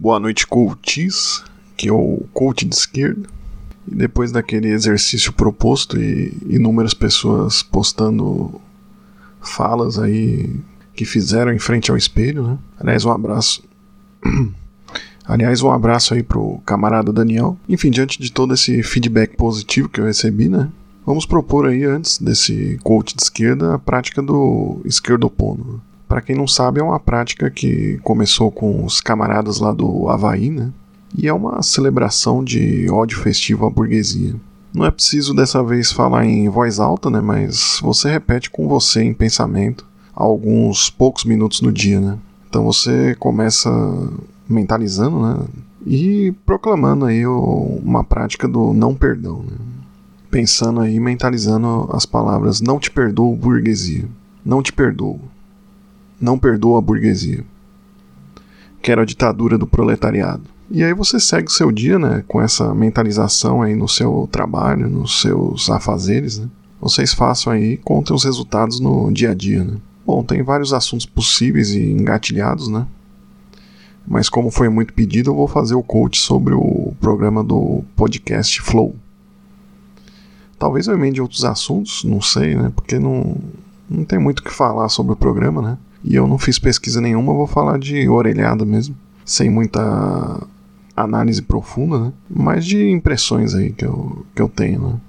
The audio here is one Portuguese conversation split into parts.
Boa noite, coaches, que é o coach de esquerda. E depois daquele exercício proposto e inúmeras pessoas postando falas aí que fizeram em frente ao espelho, né? Aliás, um abraço. Aliás, um abraço aí pro camarada Daniel. Enfim, diante de todo esse feedback positivo que eu recebi, né? Vamos propor aí, antes desse coach de esquerda, a prática do esquerdopono. Para quem não sabe, é uma prática que começou com os camaradas lá do Havaí, né? E é uma celebração de ódio festivo à burguesia. Não é preciso dessa vez falar em voz alta, né? Mas você repete com você em pensamento alguns poucos minutos no dia, né? Então você começa mentalizando, né? E proclamando aí uma prática do não perdão, né? Pensando aí, mentalizando as palavras não te perdoo, burguesia. Não te perdoo. Não perdoa a burguesia. Quero a ditadura do proletariado. E aí você segue o seu dia, né, com essa mentalização aí no seu trabalho, nos seus afazeres, né? Vocês façam aí, contem os resultados no dia a dia, né? Bom, tem vários assuntos possíveis e engatilhados, né? Mas como foi muito pedido, eu vou fazer o coach sobre o programa do podcast Flow. Talvez eu emende outros assuntos, não sei, né? Porque não, não tem muito o que falar sobre o programa, né? E eu não fiz pesquisa nenhuma, vou falar de orelhada mesmo, sem muita análise profunda, né? Mas de impressões aí que eu, que eu tenho, né?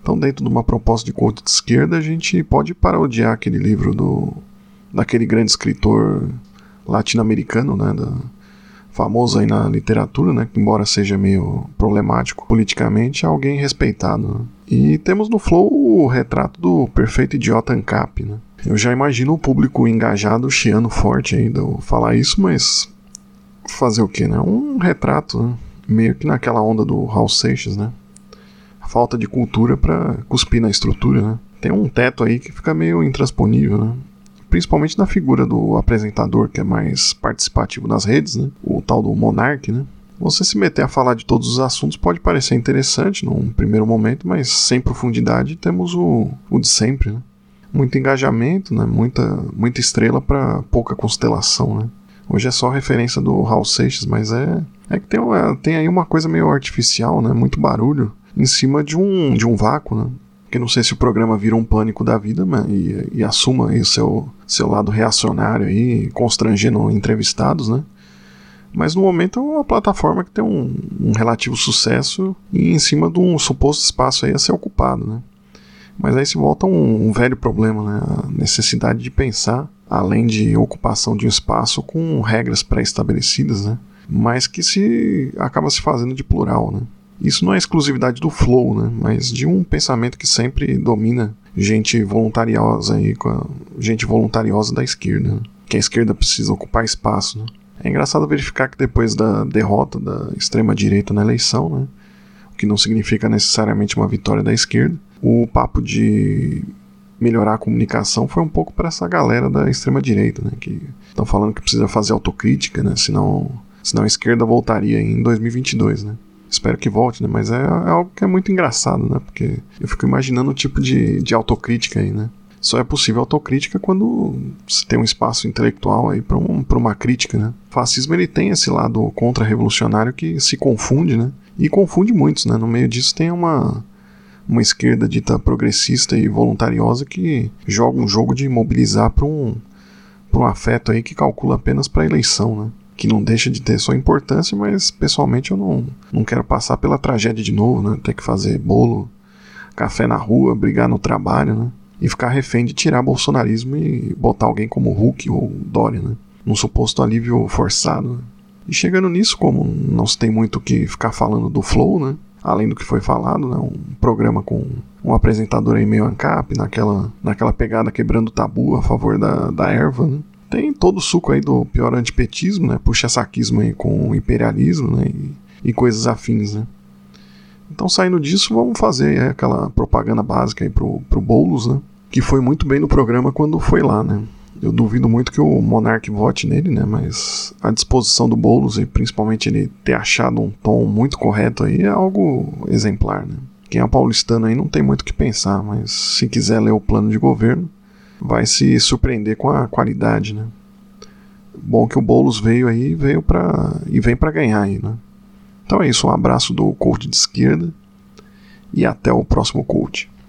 Então, dentro de uma proposta de coach de esquerda, a gente pode parodiar aquele livro do daquele grande escritor latino-americano, né, da, famoso aí na literatura, né, que embora seja meio problemático politicamente, é alguém respeitado. Né? E temos no Flow o retrato do perfeito idiota ANCAP, né? Eu já imagino o público engajado, chiando forte ainda ao falar isso, mas fazer o que, né? Um retrato, né? meio que naquela onda do Raul Seixas, né? Falta de cultura para cuspir na estrutura, né? Tem um teto aí que fica meio intransponível, né? Principalmente na figura do apresentador, que é mais participativo nas redes, né? O tal do Monark, né? Você se meter a falar de todos os assuntos pode parecer interessante num primeiro momento, mas sem profundidade temos o, o de sempre, né? Muito engajamento, né? muita, muita estrela para pouca constelação. Né? Hoje é só referência do Raul Seixas, mas é, é que tem, tem aí uma coisa meio artificial, né? muito barulho, em cima de um, de um vácuo. Né? Que não sei se o programa vira um pânico da vida mas, e, e assuma o seu, seu lado reacionário aí, constrangendo entrevistados, né? Mas no momento é uma plataforma que tem um, um relativo sucesso e em cima de um suposto espaço aí a ser ocupado, né? Mas aí se volta um, um velho problema, né? A necessidade de pensar, além de ocupação de um espaço com regras pré-estabelecidas, né? Mas que se acaba se fazendo de plural, né? Isso não é exclusividade do flow, né? Mas de um pensamento que sempre domina gente voluntariosa aí, gente voluntariosa da esquerda, né? que a esquerda precisa ocupar espaço, né? É engraçado verificar que depois da derrota da extrema direita na eleição, né? Que não significa necessariamente uma vitória da esquerda, o papo de melhorar a comunicação foi um pouco para essa galera da extrema direita, né, que estão falando que precisa fazer autocrítica, né, senão, senão a esquerda voltaria em 2022, né. Espero que volte, né, mas é, é algo que é muito engraçado, né, porque eu fico imaginando o tipo de, de autocrítica aí, né. Só é possível autocrítica quando se tem um espaço intelectual aí para um, uma crítica, né. O fascismo ele tem esse lado contra-revolucionário que se confunde, né, e confunde muitos, né. No meio disso tem uma uma esquerda dita progressista e voluntariosa que joga um jogo de mobilizar para um, um afeto aí que calcula apenas para eleição, né? Que não deixa de ter sua importância, mas pessoalmente eu não, não quero passar pela tragédia de novo, né? Ter que fazer bolo, café na rua, brigar no trabalho, né? E ficar refém de tirar bolsonarismo e botar alguém como Hulk ou Dória, né? Num suposto alívio forçado. Né? E chegando nisso, como não se tem muito o que ficar falando do Flow, né? além do que foi falado, né, um programa com um apresentador aí meio ANCAP, naquela, naquela pegada quebrando tabu a favor da, da erva, né. Tem todo o suco aí do pior antipetismo, né, puxa-saquismo aí com imperialismo, né, e, e coisas afins, né. Então, saindo disso, vamos fazer aquela propaganda básica aí pro, pro Boulos, né, que foi muito bem no programa quando foi lá, né. Eu duvido muito que o Monark vote nele, né? Mas a disposição do Boulos e principalmente ele ter achado um tom muito correto aí é algo exemplar, né? Quem é paulistano aí não tem muito o que pensar, mas se quiser ler o plano de governo, vai se surpreender com a qualidade, né? bom que o Boulos veio aí veio pra, e vem para ganhar aí, né? Então é isso, um abraço do coach de esquerda e até o próximo coach.